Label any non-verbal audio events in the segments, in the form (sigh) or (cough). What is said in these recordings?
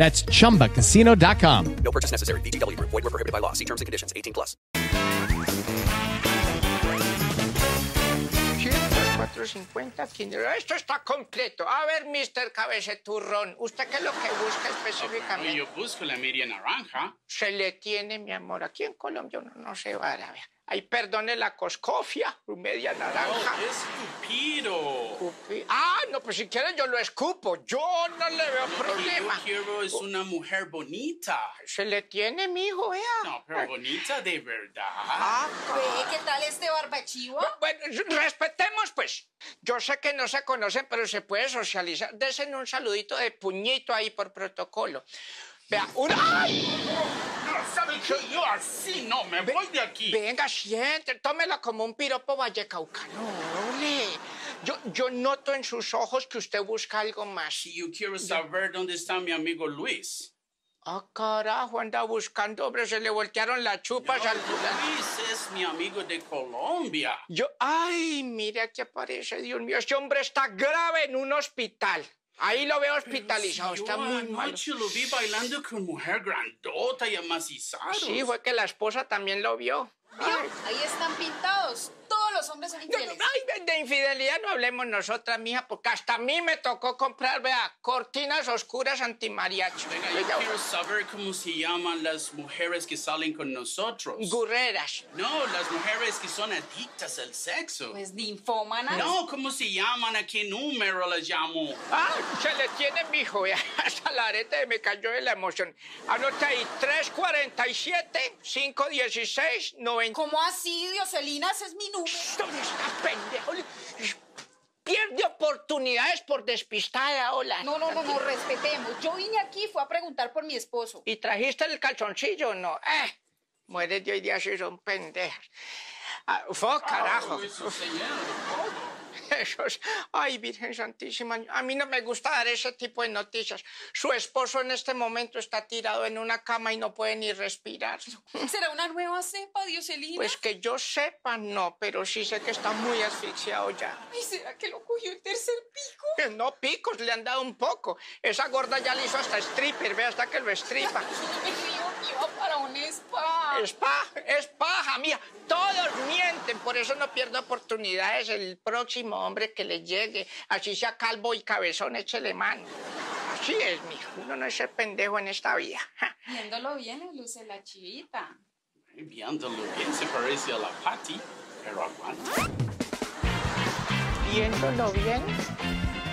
That's chumbacasino.com. No purchase necessary. VGW Group. Void were prohibited by law. See terms and conditions. 18 plus. 450 kinder. Esto está completo. A ver, Mr. Cabeceturrón, ¿usted qué es lo que busca específicamente? Yo busco la media naranja. Se le tiene, mi amor. Aquí en Colombia uno no se va a ver. Ay, perdone la coscofia, media naranja. Oh, estúpido. Escupi- Ah, no, pues si quiere yo lo escupo. Yo no le veo Lo que problema. yo quiero es una mujer bonita. Se le tiene, mijo, vea. No, pero bonita de verdad. Ah, Ve, ¿qué tal este barbachivo? Bueno, respetemos, pues. Yo sé que no se conocen, pero se puede socializar. Desen un saludito de puñito ahí por protocolo. Vea, una... ¡Ay! ¿Sabe qué? Yo así no me voy de aquí. Venga, siente, tómela como un piropo vallecaucano. ole. Yo, yo noto en sus ojos que usted busca algo más. Yo quiero saber dónde está mi amigo Luis. Ah, carajo, anda buscando, hombre, se le voltearon las chupas al. Luis es mi amigo de Colombia. Yo, ay, mira qué aparece, Dios mío, este hombre está grave en un hospital. Ahí lo veo hospitalizado, Yo está muy mal. anoche lo vi bailando con mujer grandota y amacizada. Sí, fue que la esposa también lo vio. Mira, ahí están pintados. Todos los hombres son No, no, infieles. ay, de, de infidelidad no hablemos nosotras, mija, porque hasta a mí me tocó comprar, vea, cortinas oscuras antimariacho. Venga, yo quiero saber cómo se llaman las mujeres que salen con nosotros. Gurreras. No, las mujeres que son adictas al sexo. Pues ninfómanas. No, ¿cómo se llaman? ¿A qué número las llamo? Ah, se le tiene, mijo, vea, (laughs) hasta la arete me cayó de la emoción. Anota ahí, 347, 516, 90. ¿Cómo así, Dioselina? Ese es mi número. ¿Dónde está, pendejo? Pierde oportunidades por despistada, hola. No, no, no, no, respetemos. Yo vine aquí, fue a preguntar por mi esposo. ¿Y trajiste el calzoncillo o no? Eh, mueres de hoy día si son pendejas. Ah, fue carajo. Eso, señor. Esos, ay, Virgen Santísima, a mí no me gusta dar ese tipo de noticias. Su esposo en este momento está tirado en una cama y no puede ni respirar. (laughs) ¿Será una nueva cepa, Dioselina? Pues que yo sepa, no, pero sí sé que está muy asfixiado ya. Ay, ¿será que lo cogió el tercer pico? Que No, picos, le han dado un poco. Esa gorda ya le hizo hasta stripper, ve hasta que lo estripa. Yo me dijo que iba para un spa. Es paja, es paja, mía. Todos por eso no pierdo oportunidades. El próximo hombre que le llegue, así sea calvo y cabezón, échele mano. Así es, mijo. Uno no es ser pendejo en esta vida. Viéndolo bien, luce la chivita. Viéndolo bien se parece a la Patty, pero aguanta. Viéndolo bien,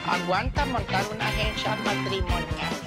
aguanta montar una agencia matrimonial.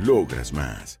Logras más.